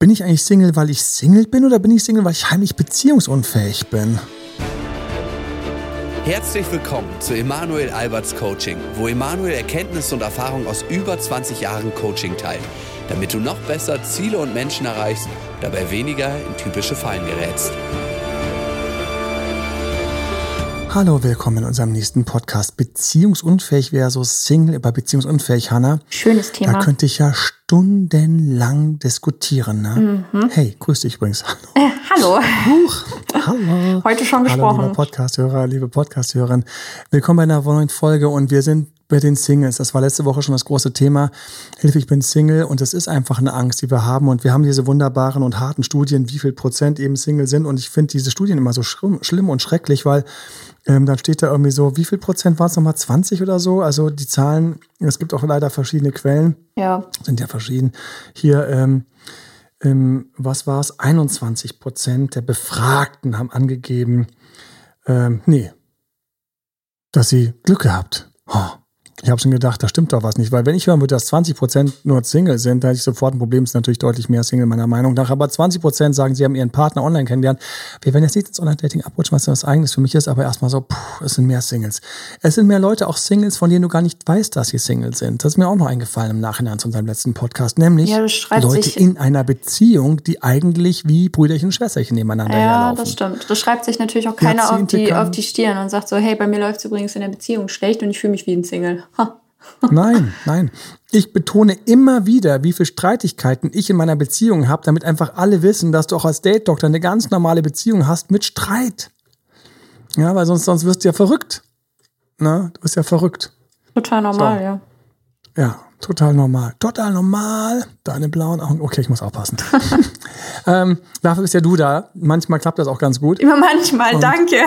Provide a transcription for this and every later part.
Bin ich eigentlich Single, weil ich Single bin oder bin ich Single, weil ich heimlich beziehungsunfähig bin? Herzlich willkommen zu Emanuel Alberts Coaching, wo Emanuel Erkenntnisse und Erfahrung aus über 20 Jahren Coaching teilt, damit du noch besser Ziele und Menschen erreichst, dabei weniger in typische Fallen gerätst. Hallo, willkommen in unserem nächsten Podcast Beziehungsunfähig versus Single über Beziehungsunfähig, Hanna. Schönes Thema. Da könnte ich ja stundenlang diskutieren. Ne? Mhm. Hey, grüß dich übrigens. Hallo. Äh, hallo. Huch, hallo. Heute schon gesprochen. Hallo, liebe Podcasthörer, liebe Podcasthörerin. Willkommen bei einer neuen Folge und wir sind bei den Singles. Das war letzte Woche schon das große Thema. Hilfe, ich bin Single und es ist einfach eine Angst, die wir haben. Und wir haben diese wunderbaren und harten Studien, wie viel Prozent eben Single sind. Und ich finde diese Studien immer so schlimm und schrecklich, weil ähm, dann steht da irgendwie so, wie viel Prozent waren es nochmal? 20 oder so? Also die Zahlen, es gibt auch leider verschiedene Quellen. Ja. Sind ja verschieden. Hier, ähm, ähm, was war es? 21 Prozent der Befragten haben angegeben, ähm, nee, dass sie Glück gehabt. Oh, ich habe schon gedacht, da stimmt doch was nicht, weil wenn ich hören würde, dass 20 Prozent nur Single sind, da hätte ich sofort ein Problem. Es ist natürlich deutlich mehr Single meiner Meinung nach. Aber 20 Prozent sagen, sie haben ihren Partner online kennengelernt. Wir werden jetzt nicht ins Online-Dating abrutschen, was das eigenes für mich ist, aber erstmal so, puh, es sind mehr Singles. Es sind mehr Leute, auch Singles, von denen du gar nicht weißt, dass sie Single sind. Das ist mir auch noch eingefallen im Nachhinein zu unserem letzten Podcast, nämlich ja, Leute in einer Beziehung, die eigentlich wie Brüderchen und Schwesterchen nebeneinander ja, herlaufen. Ja, das stimmt. Das schreibt sich natürlich auch keiner auf die, auf die Stirn und sagt so, hey, bei mir läuft es übrigens in der Beziehung schlecht und ich fühle mich wie ein Single. Ha. Nein, nein. Ich betone immer wieder, wie viele Streitigkeiten ich in meiner Beziehung habe, damit einfach alle wissen, dass du auch als Date-Doktor eine ganz normale Beziehung hast mit Streit. Ja, weil sonst, sonst wirst du ja verrückt. Na, du bist ja verrückt. Total normal, so. ja. Ja, total normal. Total normal. Deine blauen Augen. Okay, ich muss aufpassen. ähm, dafür bist ja du da. Manchmal klappt das auch ganz gut. Immer manchmal, Und danke.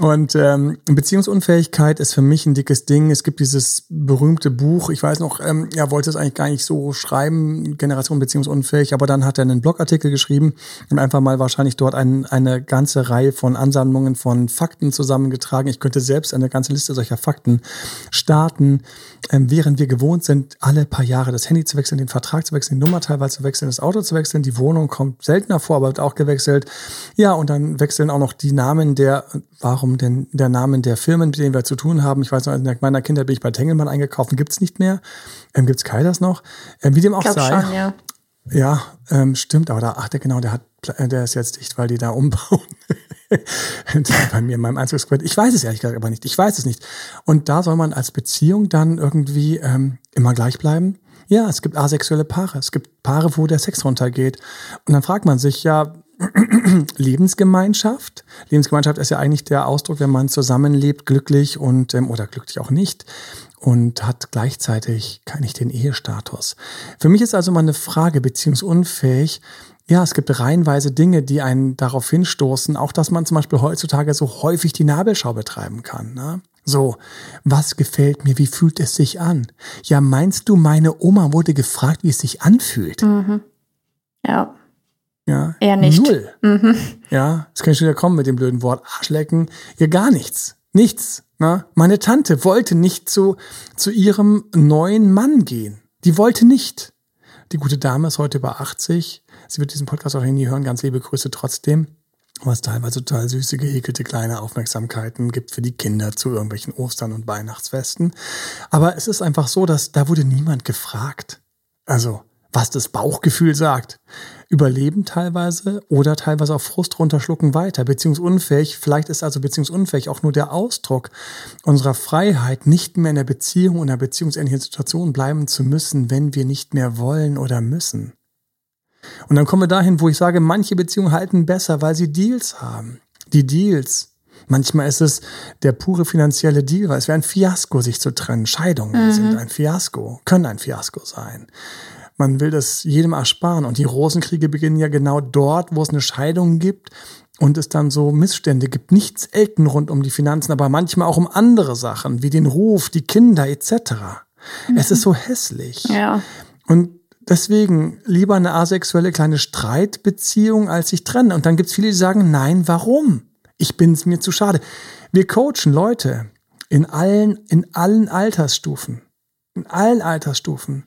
Und ähm, Beziehungsunfähigkeit ist für mich ein dickes Ding. Es gibt dieses berühmte Buch, ich weiß noch, ähm, er wollte es eigentlich gar nicht so schreiben, Generation beziehungsunfähig, aber dann hat er einen Blogartikel geschrieben und einfach mal wahrscheinlich dort ein, eine ganze Reihe von Ansammlungen von Fakten zusammengetragen. Ich könnte selbst eine ganze Liste solcher Fakten starten, ähm, während wir gewohnt sind, alle paar Jahre das Handy zu wechseln, den Vertrag zu wechseln, die Nummer teilweise zu wechseln, das Auto zu wechseln, die Wohnung kommt seltener vor, aber wird auch gewechselt. Ja, und dann wechseln auch noch die Namen der, warum denn der Name der Firmen, mit denen wir zu tun haben, ich weiß noch, in meiner Kindheit bin ich bei Tengelmann eingekauft, gibt es nicht mehr. Ähm, gibt es Kaidas noch? Ähm, wie dem auch sei. Schon, ja, ja ähm, stimmt, aber da, ach, der, genau, der hat, der ist jetzt dicht, weil die da umbauen. bei mir in meinem Einzugsquartier. Ich weiß es ehrlich gesagt aber nicht. Ich weiß es nicht. Und da soll man als Beziehung dann irgendwie ähm, immer gleich bleiben. Ja, es gibt asexuelle Paare. Es gibt Paare, wo der Sex runtergeht. Und dann fragt man sich, ja, Lebensgemeinschaft. Lebensgemeinschaft ist ja eigentlich der Ausdruck, wenn man zusammenlebt, glücklich und ähm, oder glücklich auch nicht und hat gleichzeitig nicht den Ehestatus. Für mich ist also mal eine Frage beziehungsunfähig. Ja, es gibt reihenweise Dinge, die einen darauf hinstoßen, auch dass man zum Beispiel heutzutage so häufig die Nabelschau betreiben kann. Ne? So, was gefällt mir? Wie fühlt es sich an? Ja, meinst du, meine Oma wurde gefragt, wie es sich anfühlt? Mhm. Ja. Ja. Eher nicht. Null. Mhm. Ja, das kann ich schon wieder kommen mit dem blöden Wort Arschlecken. Ja, gar nichts. Nichts. Na? Meine Tante wollte nicht zu, zu ihrem neuen Mann gehen. Die wollte nicht. Die gute Dame ist heute über 80. Sie wird diesen Podcast auch nie hören. Ganz liebe Grüße trotzdem. Was teilweise total süße, gehäkelte kleine Aufmerksamkeiten gibt für die Kinder zu irgendwelchen Ostern- und Weihnachtsfesten. Aber es ist einfach so, dass da wurde niemand gefragt. Also, was das Bauchgefühl sagt. Überleben teilweise oder teilweise auch Frust runterschlucken weiter. Beziehungsunfähig, vielleicht ist also beziehungsunfähig auch nur der Ausdruck unserer Freiheit, nicht mehr in der Beziehung oder beziehungsähnlichen Situation bleiben zu müssen, wenn wir nicht mehr wollen oder müssen. Und dann kommen wir dahin, wo ich sage, manche Beziehungen halten besser, weil sie Deals haben. Die Deals. Manchmal ist es der pure finanzielle Deal, weil es wäre ein Fiasko, sich zu trennen. Scheidungen mhm. sind ein Fiasko, können ein Fiasko sein. Man will das jedem ersparen. Und die Rosenkriege beginnen ja genau dort, wo es eine Scheidung gibt und es dann so Missstände gibt. Nicht selten rund um die Finanzen, aber manchmal auch um andere Sachen, wie den Ruf, die Kinder etc. Mhm. Es ist so hässlich. Ja. Und deswegen lieber eine asexuelle kleine Streitbeziehung als sich trennen. Und dann gibt es viele, die sagen, nein, warum? Ich bin es mir zu schade. Wir coachen Leute in allen, in allen Altersstufen. In allen Altersstufen.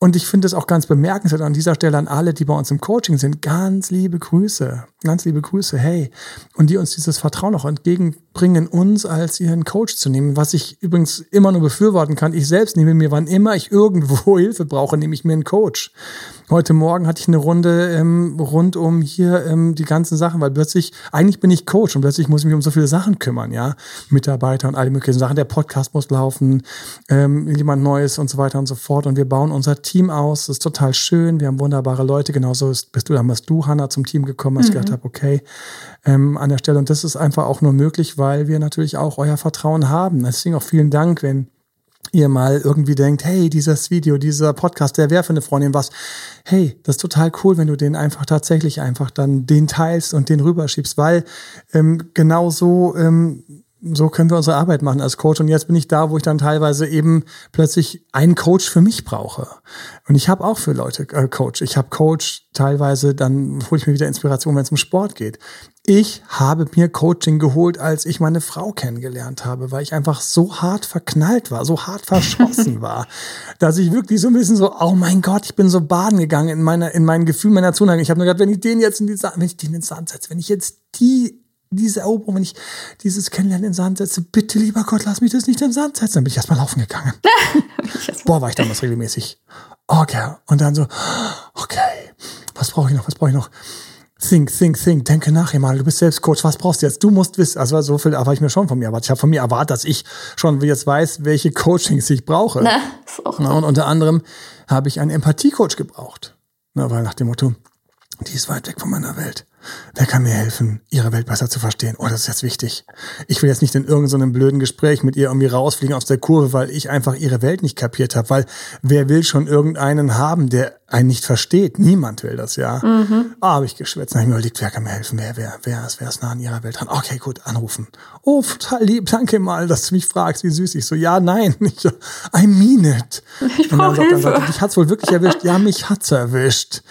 Und ich finde es auch ganz bemerkenswert an dieser Stelle an alle, die bei uns im Coaching sind. Ganz liebe Grüße. Ganz liebe Grüße. Hey. Und die uns dieses Vertrauen auch entgegenbringen, uns als ihren Coach zu nehmen. Was ich übrigens immer nur befürworten kann. Ich selbst nehme mir, wann immer ich irgendwo Hilfe brauche, nehme ich mir einen Coach. Heute Morgen hatte ich eine Runde ähm, rund um hier ähm, die ganzen Sachen, weil plötzlich, eigentlich bin ich Coach und plötzlich muss ich mich um so viele Sachen kümmern, ja. Mitarbeiter und alle möglichen Sachen. Der Podcast muss laufen, ähm, jemand Neues und so weiter und so fort. Und wir bauen unser Team aus. Das ist total schön. Wir haben wunderbare Leute. Genauso bist du, damals du, Hanna, zum Team gekommen, als mhm. ich gedacht habe, okay, ähm, an der Stelle. Und das ist einfach auch nur möglich, weil wir natürlich auch euer Vertrauen haben. Deswegen auch vielen Dank, wenn ihr mal irgendwie denkt, hey, dieses Video, dieser Podcast, der wäre für eine Freundin was. Hey, das ist total cool, wenn du den einfach tatsächlich einfach dann den teilst und den rüberschiebst, weil ähm, genau so ähm, so können wir unsere Arbeit machen als Coach. Und jetzt bin ich da, wo ich dann teilweise eben plötzlich einen Coach für mich brauche. Und ich habe auch für Leute äh, Coach. Ich habe Coach teilweise, dann hole ich mir wieder Inspiration, wenn es um Sport geht. Ich habe mir Coaching geholt, als ich meine Frau kennengelernt habe, weil ich einfach so hart verknallt war, so hart verschossen war, dass ich wirklich so ein bisschen so, oh mein Gott, ich bin so baden gegangen in meiner, in meinem Gefühl meiner Zuneigung. Ich habe nur gedacht, wenn ich den jetzt in die, wenn ich den in den Sand setze, wenn ich jetzt die diese Eroberung, wenn ich dieses Kennenlernen in den Sand setze, bitte lieber Gott, lass mich das nicht in den Sand setzen. Dann bin ich erstmal laufen gegangen. Boah, war ich damals regelmäßig. Okay. Und dann so, okay, was brauche ich noch, was brauche ich noch? Think, think, think, denke nachher mal, du bist selbst Coach, was brauchst du jetzt? Du musst wissen, also so viel erwarte ich mir schon von mir erwartet. Ich habe von mir erwartet, dass ich schon jetzt weiß, welche Coachings ich brauche. Na, ist auch Na, und unter anderem habe ich einen Empathie-Coach gebraucht. Na, weil nach dem Motto, die ist weit weg von meiner Welt. Wer kann mir helfen, ihre Welt besser zu verstehen? Oh, das ist jetzt wichtig. Ich will jetzt nicht in irgendeinem blöden Gespräch mit ihr irgendwie rausfliegen aus der Kurve, weil ich einfach ihre Welt nicht kapiert habe. Weil wer will schon irgendeinen haben, der einen nicht versteht? Niemand will das, ja. Mhm. Ah, habe ich geschwätzt. Dann habe ich mir überlegt, wer kann mir helfen? Wer, wer, wer ist, wer ist nah an ihrer Welt dran? Okay, gut, anrufen. Oh, total lieb, danke mal, dass du mich fragst, wie süß ich so. Ja, nein, ich, I mean it. Ich brauche Hilfe. Dann sagt, dich hat's wohl wirklich erwischt. Ja, mich hat's erwischt.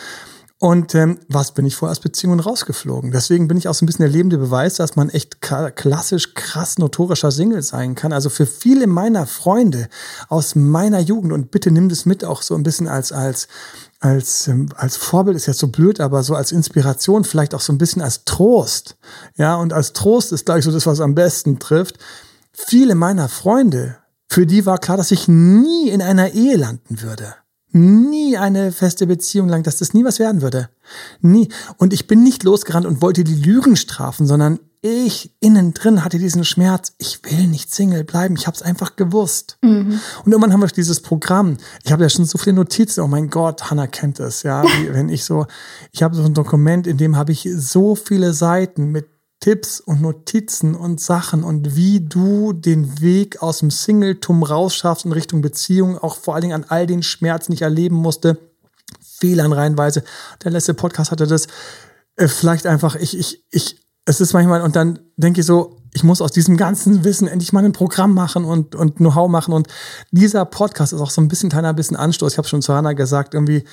Und ähm, was bin ich vorher aus Beziehungen rausgeflogen? Deswegen bin ich auch so ein bisschen der lebende Beweis, dass man echt klassisch krass notorischer Single sein kann. Also für viele meiner Freunde aus meiner Jugend und bitte nimm das mit auch so ein bisschen als als als ähm, als Vorbild ist jetzt so blöd, aber so als Inspiration, vielleicht auch so ein bisschen als Trost. Ja, und als Trost ist gleich so das, was am besten trifft. Viele meiner Freunde, für die war klar, dass ich nie in einer Ehe landen würde nie eine feste Beziehung lang, dass das nie was werden würde. Nie. Und ich bin nicht losgerannt und wollte die Lügen strafen, sondern ich innen drin hatte diesen Schmerz. Ich will nicht Single bleiben. Ich habe es einfach gewusst. Mhm. Und irgendwann haben wir dieses Programm. Ich habe ja schon so viele Notizen. Oh mein Gott, Hannah kennt es. Ja, Wie, wenn ich so, ich habe so ein Dokument, in dem habe ich so viele Seiten mit Tipps und Notizen und Sachen und wie du den Weg aus dem Singletum rausschaffst in Richtung Beziehung, auch vor allen Dingen an all den Schmerzen, die ich erleben musste, Fehlern reinweise. Der letzte Podcast hatte das äh, vielleicht einfach, ich, ich, ich, es ist manchmal, und dann denke ich so, ich muss aus diesem ganzen Wissen endlich mal ein Programm machen und, und Know-how machen. Und dieser Podcast ist auch so ein bisschen kleiner bisschen Anstoß. Ich habe schon zu Hannah gesagt, irgendwie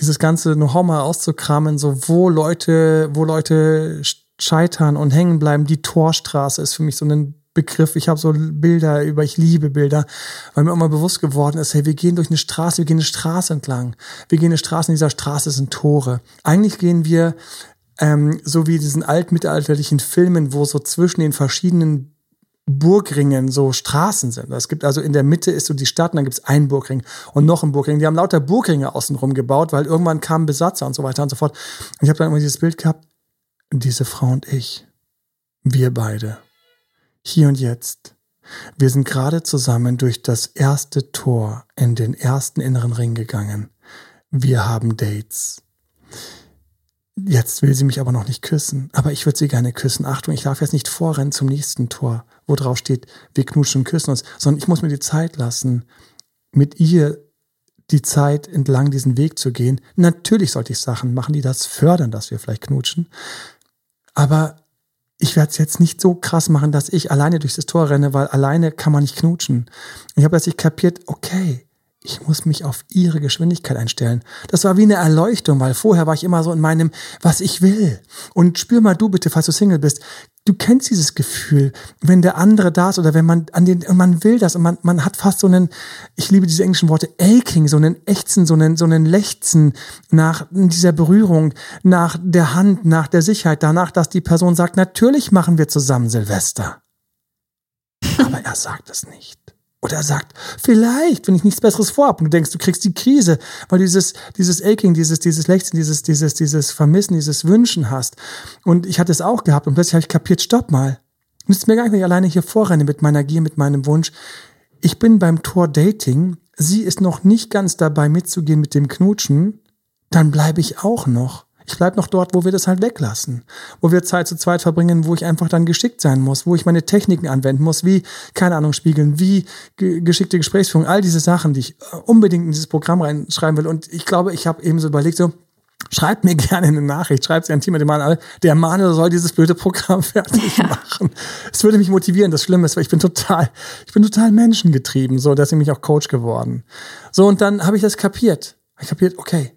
dieses ganze Know-how mal auszukramen, so wo Leute, wo Leute scheitern und hängen bleiben. Die Torstraße ist für mich so ein Begriff. Ich habe so Bilder über, ich liebe Bilder, weil mir immer bewusst geworden ist, hey, wir gehen durch eine Straße, wir gehen eine Straße entlang. Wir gehen eine Straße, in dieser Straße sind Tore. Eigentlich gehen wir ähm, so wie diesen altmittelalterlichen Filmen, wo so zwischen den verschiedenen Burgringen so Straßen sind. Es gibt also in der Mitte ist so die Stadt und dann gibt es einen Burgring und noch einen Burgring. Die haben lauter Burgringe außenrum gebaut, weil irgendwann kamen Besatzer und so weiter und so fort. Und ich habe dann immer dieses Bild gehabt, diese Frau und ich, wir beide, hier und jetzt, wir sind gerade zusammen durch das erste Tor in den ersten inneren Ring gegangen. Wir haben Dates. Jetzt will sie mich aber noch nicht küssen, aber ich würde sie gerne küssen. Achtung, ich darf jetzt nicht vorrennen zum nächsten Tor, wo drauf steht, wir knutschen und küssen uns, sondern ich muss mir die Zeit lassen, mit ihr die Zeit entlang diesen Weg zu gehen. Natürlich sollte ich Sachen machen, die das fördern, dass wir vielleicht knutschen. Aber ich werde es jetzt nicht so krass machen, dass ich alleine durchs Tor renne, weil alleine kann man nicht knutschen. Ich habe plötzlich kapiert, okay, ich muss mich auf ihre Geschwindigkeit einstellen. Das war wie eine Erleuchtung, weil vorher war ich immer so in meinem, was ich will. Und spür mal du bitte, falls du Single bist, du kennst dieses Gefühl, wenn der andere da ist oder wenn man an den, und man will das und man, man hat fast so einen, ich liebe diese englischen Worte, aching, so einen Ächzen, so einen, so einen Lechzen nach dieser Berührung, nach der Hand, nach der Sicherheit, danach, dass die Person sagt, natürlich machen wir zusammen Silvester. Aber er sagt es nicht. Oder er sagt, vielleicht, wenn ich nichts Besseres vorhabe. Und du denkst, du kriegst die Krise, weil dieses, dieses Aching, dieses, dieses Lechzen, dieses, dieses, dieses Vermissen, dieses Wünschen hast. Und ich hatte es auch gehabt und plötzlich habe ich kapiert, stopp mal. Müsstest mir gar nicht mehr alleine hier vorrennen mit meiner Gier, mit meinem Wunsch. Ich bin beim Tor Dating. Sie ist noch nicht ganz dabei mitzugehen mit dem Knutschen. Dann bleibe ich auch noch. Ich bleib noch dort, wo wir das halt weglassen. Wo wir Zeit zu zweit verbringen, wo ich einfach dann geschickt sein muss, wo ich meine Techniken anwenden muss, wie, keine Ahnung, spiegeln, wie geschickte Gesprächsführung, all diese Sachen, die ich äh, unbedingt in dieses Programm reinschreiben will. Und ich glaube, ich habe eben so überlegt, so, Schreibt mir gerne eine Nachricht, schreibt sie an Team mit dem Manuel. Der Manuel soll dieses blöde Programm fertig machen. Es würde mich motivieren. Das Schlimme ist, weil ich bin total, ich bin total menschengetrieben, so, dass ich mich auch Coach geworden. So, und dann habe ich das kapiert. Ich kapiert, okay,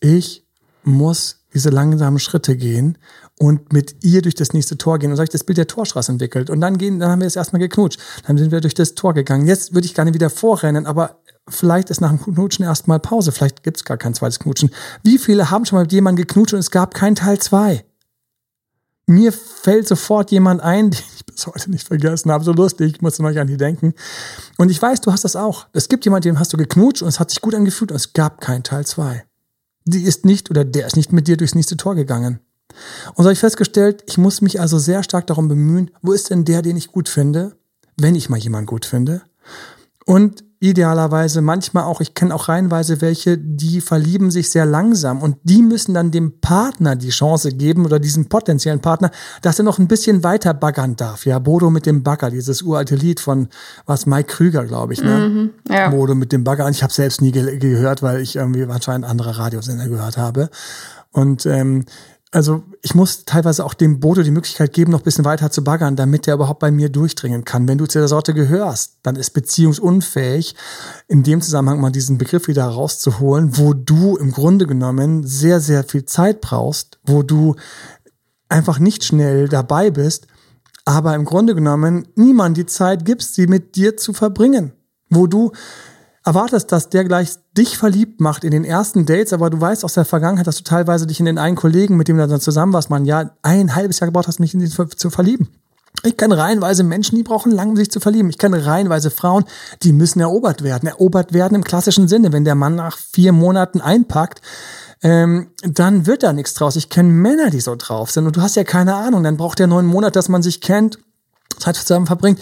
ich muss diese langsamen Schritte gehen und mit ihr durch das nächste Tor gehen. Und so habe ich das Bild der Torstraße entwickelt. Und dann gehen, dann haben wir es erstmal geknutscht. Dann sind wir durch das Tor gegangen. Jetzt würde ich gerne wieder vorrennen, aber vielleicht ist nach dem Knutschen erstmal Pause. Vielleicht gibt es gar kein zweites Knutschen. Wie viele haben schon mal mit jemandem geknutscht und es gab kein Teil zwei? Mir fällt sofort jemand ein, den ich bis heute nicht vergessen habe. So lustig, ich muss noch an die denken. Und ich weiß, du hast das auch. Es gibt jemanden, den hast du geknutscht und es hat sich gut angefühlt und es gab kein Teil zwei die ist nicht oder der ist nicht mit dir durchs nächste Tor gegangen. Und so habe ich festgestellt, ich muss mich also sehr stark darum bemühen, wo ist denn der, den ich gut finde, wenn ich mal jemanden gut finde? Und idealerweise manchmal auch, ich kenne auch reihenweise welche, die verlieben sich sehr langsam und die müssen dann dem Partner die Chance geben oder diesem potenziellen Partner, dass er noch ein bisschen weiter baggern darf. Ja, Bodo mit dem Bagger, dieses uralte Lied von was Mike Krüger, glaube ich, ne? Mhm, ja. Bodo mit dem Bagger. Und ich habe selbst nie ge gehört, weil ich irgendwie anscheinend andere Radiosender gehört habe. Und ähm, also ich muss teilweise auch dem Bodo die Möglichkeit geben, noch ein bisschen weiter zu baggern, damit der überhaupt bei mir durchdringen kann. Wenn du zu der Sorte gehörst, dann ist beziehungsunfähig, in dem Zusammenhang mal diesen Begriff wieder rauszuholen, wo du im Grunde genommen sehr, sehr viel Zeit brauchst, wo du einfach nicht schnell dabei bist, aber im Grunde genommen niemand die Zeit gibst, sie mit dir zu verbringen, wo du erwartest, dass der gleich dich verliebt macht in den ersten Dates, aber du weißt aus der Vergangenheit, dass du teilweise dich in den einen Kollegen, mit dem du dann zusammen warst, man ja ein halbes Jahr gebraucht hast, mich in ihn zu verlieben. Ich kenne reihenweise Menschen, die brauchen lange, um sich zu verlieben. Ich kenne reihenweise Frauen, die müssen erobert werden. Erobert werden im klassischen Sinne. Wenn der Mann nach vier Monaten einpackt, ähm, dann wird da nichts draus. Ich kenne Männer, die so drauf sind. Und du hast ja keine Ahnung. Dann braucht der neun Monate, dass man sich kennt, Zeit zusammen verbringt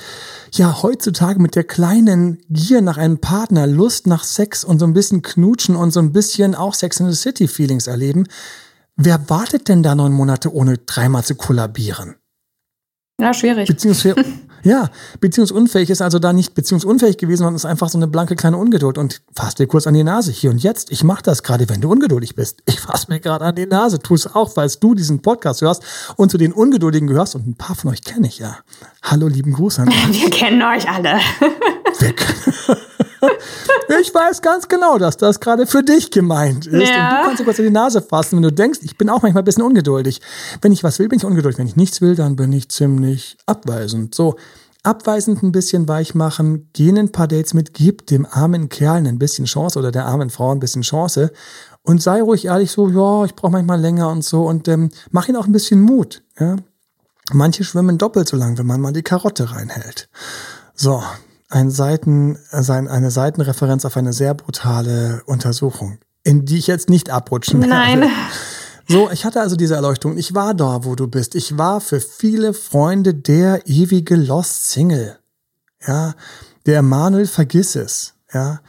ja heutzutage mit der kleinen Gier nach einem Partner, Lust nach Sex und so ein bisschen knutschen und so ein bisschen auch Sex in the City Feelings erleben, wer wartet denn da neun Monate ohne dreimal zu kollabieren? Ja, schwierig. Beziehungsweise, ja, beziehungsunfähig ist also da nicht beziehungsunfähig gewesen, sondern ist einfach so eine blanke kleine Ungeduld. Und fass dir kurz an die Nase, hier und jetzt. Ich mach das gerade, wenn du ungeduldig bist. Ich fass mir gerade an die Nase. Tu es auch, weil du diesen Podcast hörst und zu den Ungeduldigen gehörst. Und ein paar von euch kenne ich ja. Hallo, lieben Gruß an euch. Wir kennen euch alle. Weg. ich weiß ganz genau, dass das gerade für dich gemeint ist. Ja. Und du kannst dir kurz in die Nase fassen, wenn du denkst, ich bin auch manchmal ein bisschen ungeduldig. Wenn ich was will, bin ich ungeduldig. Wenn ich nichts will, dann bin ich ziemlich abweisend. So, abweisend ein bisschen weich machen, gehen ein paar Dates mit, gib dem armen Kerl ein bisschen Chance oder der armen Frau ein bisschen Chance und sei ruhig ehrlich so, ja, ich brauche manchmal länger und so und ähm, mach ihn auch ein bisschen Mut. Ja? Manche schwimmen doppelt so lang, wenn man mal die Karotte reinhält. So, ein Seiten, also eine Seitenreferenz auf eine sehr brutale Untersuchung, in die ich jetzt nicht abrutschen werde. Nein. So, ich hatte also diese Erleuchtung. Ich war da, wo du bist. Ich war für viele Freunde der ewige Lost Single. Ja, der Manuel vergiss es. Ja,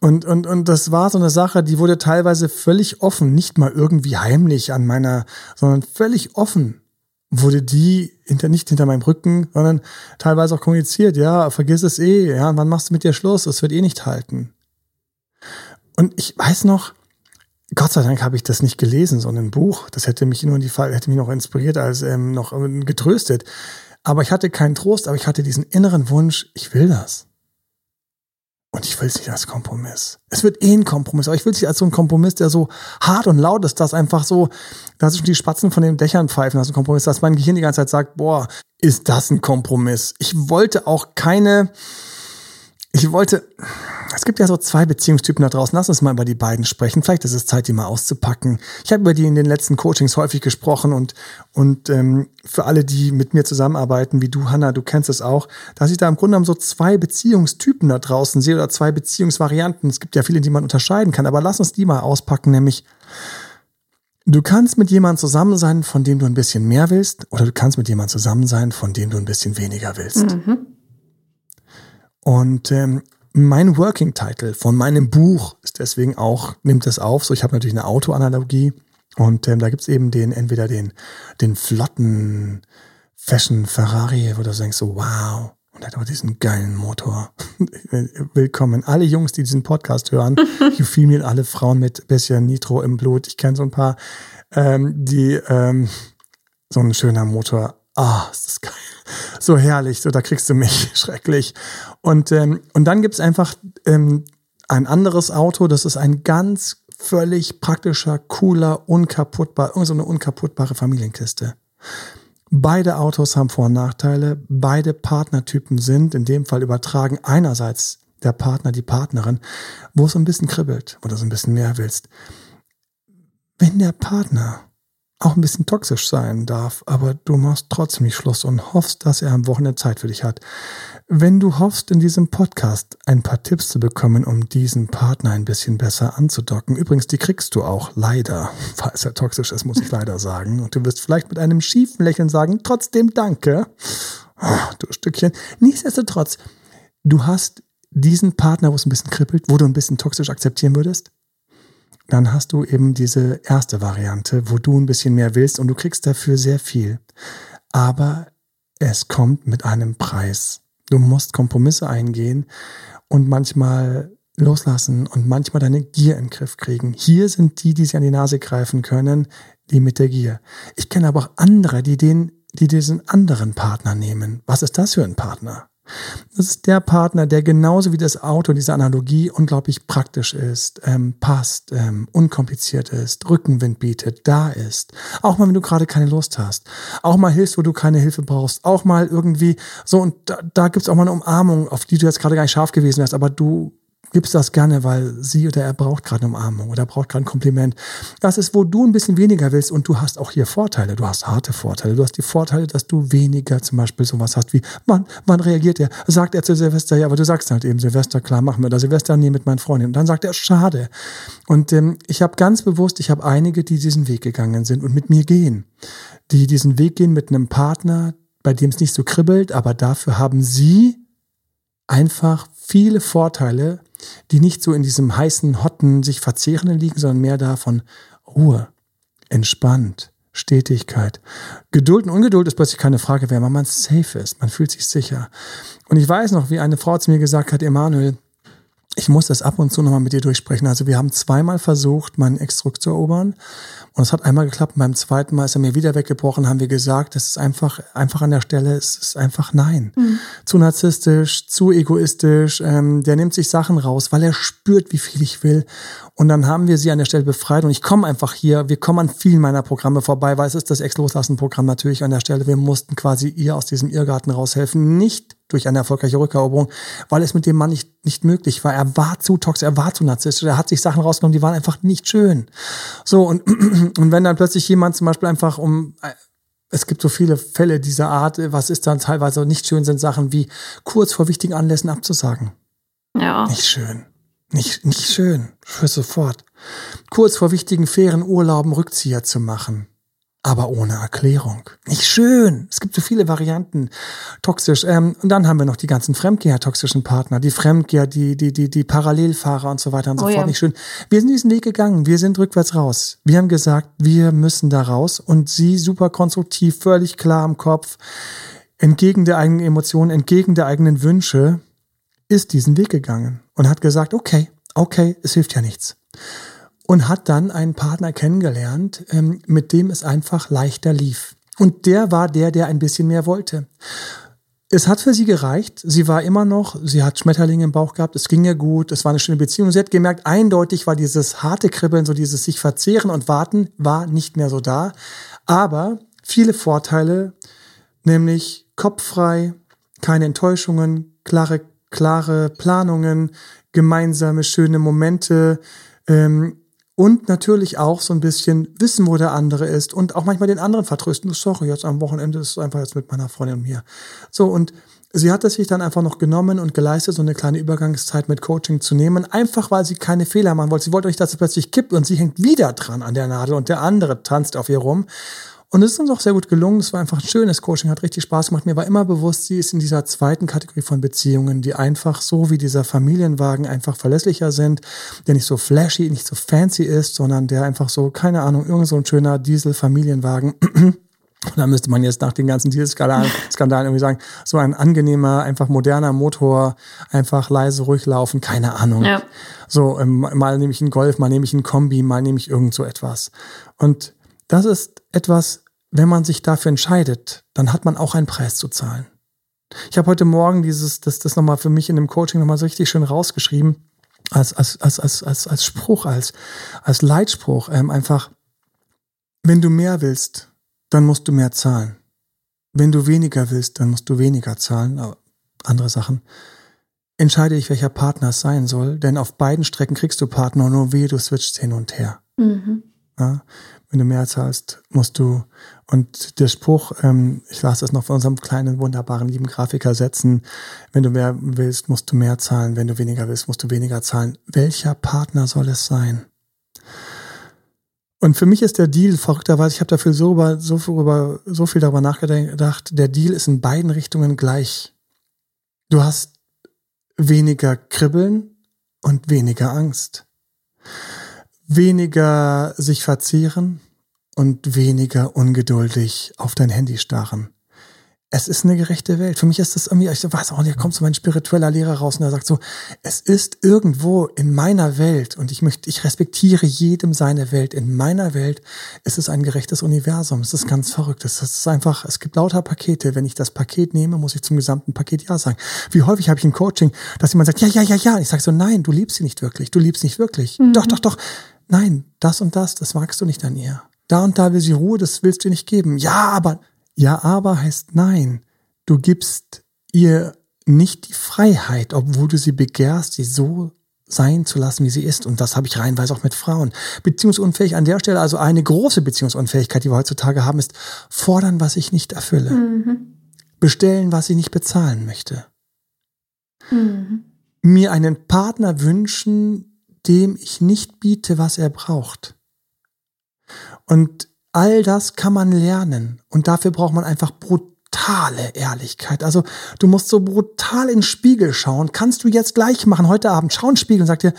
und, und, und das war so eine Sache, die wurde teilweise völlig offen, nicht mal irgendwie heimlich an meiner, sondern völlig offen wurde die hinter, nicht hinter meinem Rücken, sondern teilweise auch kommuniziert, ja, vergiss es eh, ja, wann machst du mit dir Schluss? Es wird eh nicht halten. Und ich weiß noch, Gott sei Dank habe ich das nicht gelesen, so ein Buch. Das hätte mich nur in die Fall, hätte mich noch inspiriert, als ähm, noch ähm, getröstet. Aber ich hatte keinen Trost, aber ich hatte diesen inneren Wunsch, ich will das. Und ich will es nicht als Kompromiss. Es wird eh ein Kompromiss, aber ich will es nicht als so ein Kompromiss, der so hart und laut ist, dass einfach so, dass schon die Spatzen von den Dächern pfeifen, das ist ein Kompromiss, dass mein Gehirn die ganze Zeit sagt, boah, ist das ein Kompromiss. Ich wollte auch keine, ich wollte, es gibt ja so zwei Beziehungstypen da draußen. Lass uns mal über die beiden sprechen. Vielleicht ist es Zeit, die mal auszupacken. Ich habe über die in den letzten Coachings häufig gesprochen und, und ähm, für alle, die mit mir zusammenarbeiten, wie du, Hanna, du kennst es auch, dass ich da im Grunde genommen so zwei Beziehungstypen da draußen sehe oder zwei Beziehungsvarianten. Es gibt ja viele, die man unterscheiden kann, aber lass uns die mal auspacken, nämlich Du kannst mit jemandem zusammen sein, von dem du ein bisschen mehr willst, oder du kannst mit jemandem zusammen sein, von dem du ein bisschen weniger willst. Mhm. Und ähm, mein Working Title von meinem Buch ist deswegen auch, nimmt es auf. So, ich habe natürlich eine Autoanalogie und ähm, da gibt's eben den, entweder den, den flotten Fashion Ferrari, wo du denkst so, wow, und er hat aber diesen geilen Motor. Willkommen. Alle Jungs, die diesen Podcast hören, you feel me, alle Frauen mit bisschen Nitro im Blut. Ich kenne so ein paar, ähm, die ähm, so ein schöner Motor. Ah, ist das geil so herrlich, so da kriegst du mich schrecklich. Und, ähm, und dann gibt's einfach ähm, ein anderes Auto, das ist ein ganz völlig praktischer, cooler, unkaputtbar, irgend so eine unkaputtbare Familienkiste. Beide Autos haben Vor- und Nachteile. Beide Partnertypen sind in dem Fall übertragen. Einerseits der Partner, die Partnerin, wo es ein bisschen kribbelt, wo du so ein bisschen mehr willst. Wenn der Partner auch ein bisschen toxisch sein darf, aber du machst trotzdem nicht Schluss und hoffst, dass er am Wochenende Zeit für dich hat. Wenn du hoffst, in diesem Podcast ein paar Tipps zu bekommen, um diesen Partner ein bisschen besser anzudocken, übrigens, die kriegst du auch leider, falls er toxisch ist, muss ich leider sagen, und du wirst vielleicht mit einem schiefen Lächeln sagen, trotzdem danke, oh, du Stückchen. Nichtsdestotrotz, du hast diesen Partner, wo es ein bisschen kribbelt, wo du ein bisschen toxisch akzeptieren würdest, dann hast du eben diese erste Variante, wo du ein bisschen mehr willst und du kriegst dafür sehr viel. Aber es kommt mit einem Preis. Du musst Kompromisse eingehen und manchmal loslassen und manchmal deine Gier in den Griff kriegen. Hier sind die, die sich an die Nase greifen können, die mit der Gier. Ich kenne aber auch andere, die den, die diesen anderen Partner nehmen. Was ist das für ein Partner? Das ist der Partner, der genauso wie das Auto, diese Analogie unglaublich praktisch ist, ähm, passt, ähm, unkompliziert ist, Rückenwind bietet, da ist. Auch mal, wenn du gerade keine Lust hast. Auch mal hilfst, wo du keine Hilfe brauchst. Auch mal irgendwie so, und da, da gibt's auch mal eine Umarmung, auf die du jetzt gerade gar nicht scharf gewesen wärst, aber du gibst das gerne, weil sie oder er braucht gerade eine Umarmung oder braucht gerade ein Kompliment. Das ist, wo du ein bisschen weniger willst und du hast auch hier Vorteile. Du hast harte Vorteile. Du hast die Vorteile, dass du weniger zum Beispiel sowas hast wie, wann, wann reagiert er? Sagt er zu Silvester, ja, aber du sagst halt eben Silvester, klar, machen wir das. Silvester, nee, mit meinen Freunden. Und dann sagt er, schade. Und ähm, ich habe ganz bewusst, ich habe einige, die diesen Weg gegangen sind und mit mir gehen. Die diesen Weg gehen mit einem Partner, bei dem es nicht so kribbelt, aber dafür haben sie einfach viele Vorteile, die nicht so in diesem heißen, hotten, sich verzehrenden liegen, sondern mehr davon Ruhe, entspannt, Stetigkeit. Geduld und Ungeduld ist plötzlich keine Frage mehr, weil man safe ist, man fühlt sich sicher. Und ich weiß noch, wie eine Frau zu mir gesagt hat, Emanuel, ich muss das ab und zu nochmal mit dir durchsprechen. Also wir haben zweimal versucht, meinen Ex zurückzuerobern. Und es hat einmal geklappt. Beim zweiten Mal ist er mir wieder weggebrochen, haben wir gesagt, das ist einfach, einfach an der Stelle, es ist einfach nein. Mhm. Zu narzisstisch, zu egoistisch. Ähm, der nimmt sich Sachen raus, weil er spürt, wie viel ich will. Und dann haben wir sie an der Stelle befreit. Und ich komme einfach hier, wir kommen an vielen meiner Programme vorbei, weil es ist das Ex-Loslassen-Programm natürlich an der Stelle. Wir mussten quasi ihr aus diesem Irrgarten raushelfen. Nicht durch eine erfolgreiche Rückeroberung, weil es mit dem Mann nicht, nicht möglich war. Er war zu toxisch, er war zu narzisstisch, er hat sich Sachen rausgenommen, die waren einfach nicht schön. So, und, und wenn dann plötzlich jemand zum Beispiel einfach um, äh, es gibt so viele Fälle dieser Art, was ist dann teilweise nicht schön, sind Sachen wie kurz vor wichtigen Anlässen abzusagen. Ja. Nicht schön. Nicht, nicht schön, für sofort. Kurz vor wichtigen fairen Urlauben Rückzieher zu machen. Aber ohne Erklärung. Nicht schön. Es gibt so viele Varianten. Toxisch. Ähm, und dann haben wir noch die ganzen Fremdgeher-toxischen Partner, die Fremdgeher, die, die, die, die Parallelfahrer und so weiter und so oh, fort. Ja. Nicht schön. Wir sind diesen Weg gegangen. Wir sind rückwärts raus. Wir haben gesagt, wir müssen da raus. Und sie super konstruktiv, völlig klar im Kopf, entgegen der eigenen Emotionen, entgegen der eigenen Wünsche, ist diesen Weg gegangen und hat gesagt, okay, okay, es hilft ja nichts. Und hat dann einen Partner kennengelernt, ähm, mit dem es einfach leichter lief. Und der war der, der ein bisschen mehr wollte. es hat für sie gereicht. Sie war immer noch, sie hat Schmetterlinge im Bauch gehabt, es ging ihr gut, es war eine schöne Beziehung. Sie hat gemerkt, eindeutig war dieses harte Kribbeln, so dieses sich verzehren und warten, war nicht mehr so da. Aber viele Vorteile, nämlich kopffrei, keine Enttäuschungen, klare, klare Planungen, gemeinsame schöne Momente, ähm, und natürlich auch so ein bisschen wissen, wo der andere ist und auch manchmal den anderen vertrösten. Sorry, jetzt am Wochenende ist es einfach jetzt mit meiner Freundin und mir. So, und sie hat es sich dann einfach noch genommen und geleistet, so eine kleine Übergangszeit mit Coaching zu nehmen, einfach weil sie keine Fehler machen wollte. Sie wollte nicht, dass es plötzlich kippt und sie hängt wieder dran an der Nadel und der andere tanzt auf ihr rum. Und es ist uns auch sehr gut gelungen. Es war einfach ein schönes Coaching, hat richtig Spaß gemacht. Mir war immer bewusst, sie ist in dieser zweiten Kategorie von Beziehungen, die einfach so wie dieser Familienwagen einfach verlässlicher sind, der nicht so flashy, nicht so fancy ist, sondern der einfach so, keine Ahnung, irgend so ein schöner Diesel-Familienwagen. Und da müsste man jetzt nach den ganzen Dieselskandalen Skandalen irgendwie sagen, so ein angenehmer, einfach moderner Motor, einfach leise, ruhig laufen, keine Ahnung. Ja. So, ähm, mal nehme ich einen Golf, mal nehme ich einen Kombi, mal nehme ich irgend so etwas. Und das ist etwas, wenn man sich dafür entscheidet, dann hat man auch einen Preis zu zahlen. Ich habe heute Morgen dieses, das, das nochmal für mich in dem Coaching nochmal so richtig schön rausgeschrieben, als, als, als, als, als, als Spruch, als, als Leitspruch, ähm, einfach, wenn du mehr willst, dann musst du mehr zahlen. Wenn du weniger willst, dann musst du weniger zahlen. Aber andere Sachen. Entscheide dich, welcher Partner es sein soll, denn auf beiden Strecken kriegst du Partner, nur wehe, du switchst hin und her. Mhm. Ja? Wenn du mehr zahlst, musst du, und der Spruch, ähm, ich lasse das noch von unserem kleinen, wunderbaren, lieben Grafiker setzen, wenn du mehr willst, musst du mehr zahlen, wenn du weniger willst, musst du weniger zahlen. Welcher Partner soll es sein? Und für mich ist der Deal verrückterweise, ich habe dafür so, über, so, viel über, so viel darüber nachgedacht, der Deal ist in beiden Richtungen gleich. Du hast weniger Kribbeln und weniger Angst weniger sich verzehren und weniger ungeduldig auf dein Handy starren. Es ist eine gerechte Welt. Für mich ist das irgendwie, ich weiß auch nicht, da kommt so mein spiritueller Lehrer raus und er sagt so, es ist irgendwo in meiner Welt und ich möchte, ich respektiere jedem seine Welt. In meiner Welt ist es ein gerechtes Universum. Es ist ganz verrückt. Es ist einfach, es gibt lauter Pakete. Wenn ich das Paket nehme, muss ich zum gesamten Paket Ja sagen. Wie häufig habe ich ein Coaching, dass jemand sagt, ja, ja, ja, ja. Ich sage so, nein, du liebst sie nicht wirklich. Du liebst nicht wirklich. Mhm. Doch, doch, doch nein, das und das, das magst du nicht an ihr. Da und da will sie Ruhe, das willst du nicht geben. Ja, aber, ja, aber heißt nein. Du gibst ihr nicht die Freiheit, obwohl du sie begehrst, sie so sein zu lassen, wie sie ist. Und das habe ich reinweise auch mit Frauen. Beziehungsunfähig an der Stelle, also eine große Beziehungsunfähigkeit, die wir heutzutage haben, ist fordern, was ich nicht erfülle. Mhm. Bestellen, was ich nicht bezahlen möchte. Mhm. Mir einen Partner wünschen, dem ich nicht biete, was er braucht. Und all das kann man lernen. Und dafür braucht man einfach brutale Ehrlichkeit. Also du musst so brutal in den Spiegel schauen. Kannst du jetzt gleich machen, heute Abend, schau in den Spiegel und sag dir,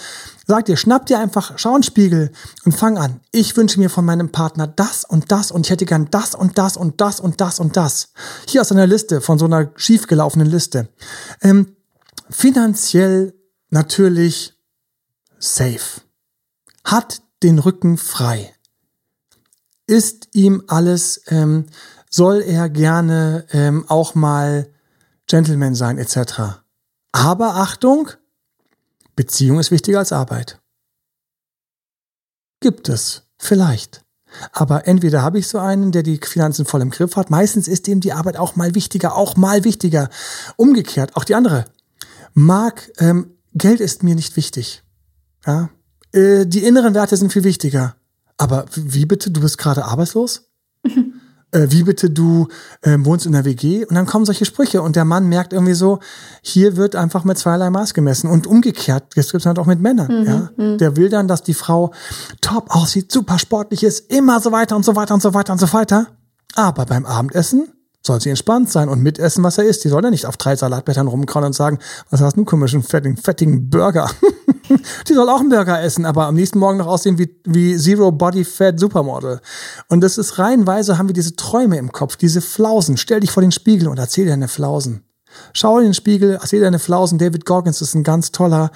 sag dir, schnapp dir einfach, schau in den Spiegel und fang an. Ich wünsche mir von meinem Partner das und das und ich hätte gern das und das und das und das und das. Hier aus einer Liste, von so einer schiefgelaufenen Liste. Ähm, finanziell natürlich safe, hat den Rücken frei, ist ihm alles, ähm, soll er gerne ähm, auch mal Gentleman sein etc. Aber Achtung, Beziehung ist wichtiger als Arbeit. Gibt es, vielleicht. Aber entweder habe ich so einen, der die Finanzen voll im Griff hat. Meistens ist ihm die Arbeit auch mal wichtiger, auch mal wichtiger. Umgekehrt, auch die andere. Mag, ähm, Geld ist mir nicht wichtig. Ja? Äh, die inneren Werte sind viel wichtiger. Aber wie bitte, du bist gerade arbeitslos? äh, wie bitte, du äh, wohnst in der WG? Und dann kommen solche Sprüche und der Mann merkt irgendwie so, hier wird einfach mit zweierlei Maß gemessen. Und umgekehrt, das gibt es halt auch mit Männern. Mhm, ja? Mhm. Der will dann, dass die Frau top aussieht, super sportlich ist, immer so weiter und so weiter und so weiter und so weiter. Aber beim Abendessen soll sie entspannt sein und mitessen, was er isst. Die soll ja nicht auf drei Salatblättern rumkrauen und sagen, was hast du komischen, fettigen, fettigen Burger? die soll auch einen Burger essen, aber am nächsten Morgen noch aussehen wie, wie Zero Body Fat Supermodel. Und das ist reihenweise, haben wir diese Träume im Kopf, diese Flausen. Stell dich vor den Spiegel und erzähl dir deine Flausen. Schau in den Spiegel, seh deine Flausen. David Goggins ist ein ganz toller,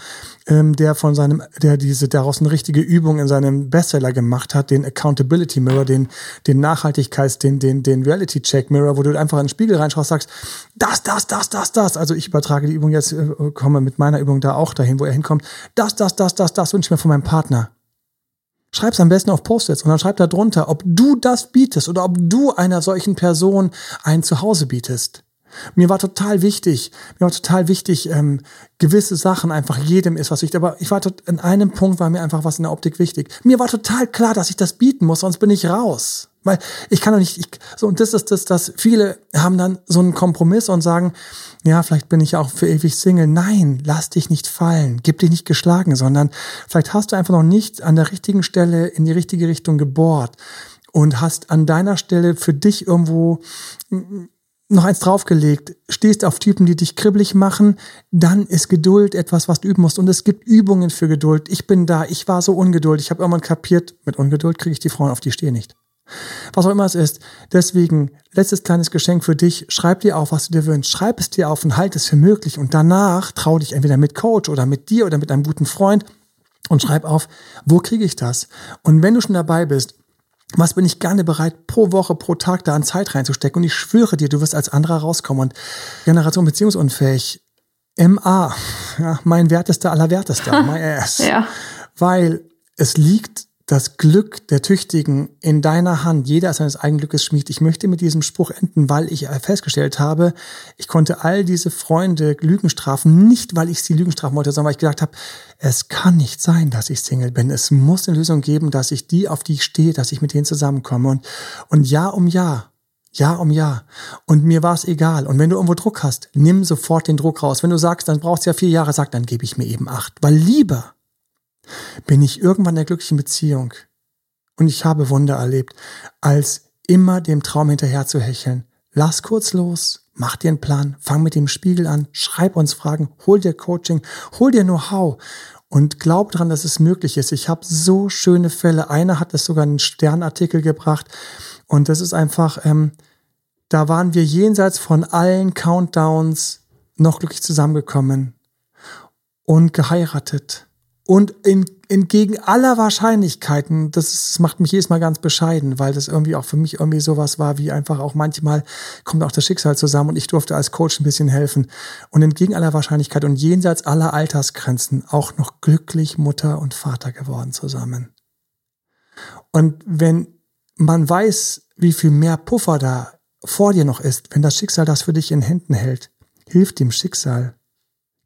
ähm, der von seinem, der diese daraus eine richtige Übung in seinem Bestseller gemacht hat, den Accountability Mirror, den, den Nachhaltigkeits, den, den, den Reality Check Mirror, wo du einfach in den Spiegel reinschaust, sagst, das, das, das, das, das. Also ich übertrage die Übung jetzt, äh, komme mit meiner Übung da auch dahin, wo er hinkommt. Das, das, das, das, das wünsche ich mir von meinem Partner. Schreib's am besten auf Post-its und dann schreib da drunter, ob du das bietest oder ob du einer solchen Person ein Zuhause bietest. Mir war total wichtig, mir war total wichtig, ähm, gewisse Sachen einfach jedem ist was wichtig. Aber ich war tot, in einem Punkt war mir einfach was in der Optik wichtig. Mir war total klar, dass ich das bieten muss, sonst bin ich raus. Weil ich kann doch nicht, ich, so, und das ist das, dass viele haben dann so einen Kompromiss und sagen, ja, vielleicht bin ich auch für ewig Single. Nein, lass dich nicht fallen, gib dich nicht geschlagen, sondern vielleicht hast du einfach noch nicht an der richtigen Stelle in die richtige Richtung gebohrt und hast an deiner Stelle für dich irgendwo noch eins draufgelegt, stehst auf Typen, die dich kribbelig machen, dann ist Geduld etwas, was du üben musst. Und es gibt Übungen für Geduld. Ich bin da, ich war so ungeduldig. Ich habe irgendwann kapiert, mit Ungeduld kriege ich die Frauen auf die stehe nicht. Was auch immer es ist. Deswegen, letztes kleines Geschenk für dich. Schreib dir auf, was du dir wünschst. Schreib es dir auf und halt es für möglich. Und danach trau dich entweder mit Coach oder mit dir oder mit einem guten Freund und schreib auf, wo kriege ich das? Und wenn du schon dabei bist, was bin ich gerne bereit, pro Woche, pro Tag da an Zeit reinzustecken? Und ich schwöre dir, du wirst als anderer rauskommen. Und Generation beziehungsunfähig, MA, ja, mein wertester aller wertester, my ass. ja. Weil es liegt das Glück der Tüchtigen in deiner Hand. Jeder seines eigenen Glückes Schmied. Ich möchte mit diesem Spruch enden, weil ich festgestellt habe, ich konnte all diese Freunde Lügen strafen, nicht weil ich sie Lügen strafen wollte, sondern weil ich gedacht habe, es kann nicht sein, dass ich Single bin. Es muss eine Lösung geben, dass ich die, auf die ich stehe, dass ich mit denen zusammenkomme. Und, und Jahr um Jahr Jahr um Jahr. Und mir war es egal. Und wenn du irgendwo Druck hast, nimm sofort den Druck raus. Wenn du sagst, dann brauchst du ja vier Jahre, sag, dann gebe ich mir eben acht. Weil lieber bin ich irgendwann in der glücklichen Beziehung und ich habe Wunder erlebt, als immer dem Traum hinterher zu hecheln. Lass kurz los, mach dir einen Plan, fang mit dem Spiegel an, schreib uns Fragen, hol dir Coaching, hol dir Know-how und glaub dran, dass es möglich ist. Ich habe so schöne Fälle. Einer hat es sogar einen Sternartikel gebracht und das ist einfach, ähm, da waren wir jenseits von allen Countdowns noch glücklich zusammengekommen und geheiratet und in, entgegen aller Wahrscheinlichkeiten, das, macht mich jedes Mal ganz bescheiden, weil das irgendwie auch für mich irgendwie sowas war, wie einfach auch manchmal kommt auch das Schicksal zusammen und ich durfte als Coach ein bisschen helfen. Und entgegen aller Wahrscheinlichkeit und jenseits aller Altersgrenzen auch noch glücklich Mutter und Vater geworden zusammen. Und wenn man weiß, wie viel mehr Puffer da vor dir noch ist, wenn das Schicksal das für dich in Händen hält, hilft dem Schicksal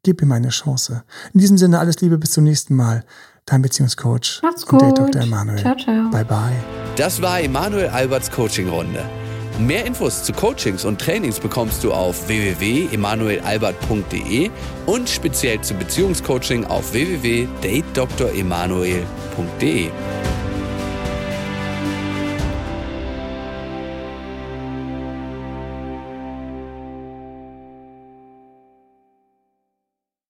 Gib ihm eine Chance. In diesem Sinne alles Liebe, bis zum nächsten Mal. Dein Beziehungscoach Macht's gut. und Dr. Emanuel. Ciao, ciao. Bye, bye. Das war Emanuel Alberts Coaching-Runde. Mehr Infos zu Coachings und Trainings bekommst du auf www.emanuelalbert.de und speziell zu Beziehungscoaching auf www.datedremanuel.de.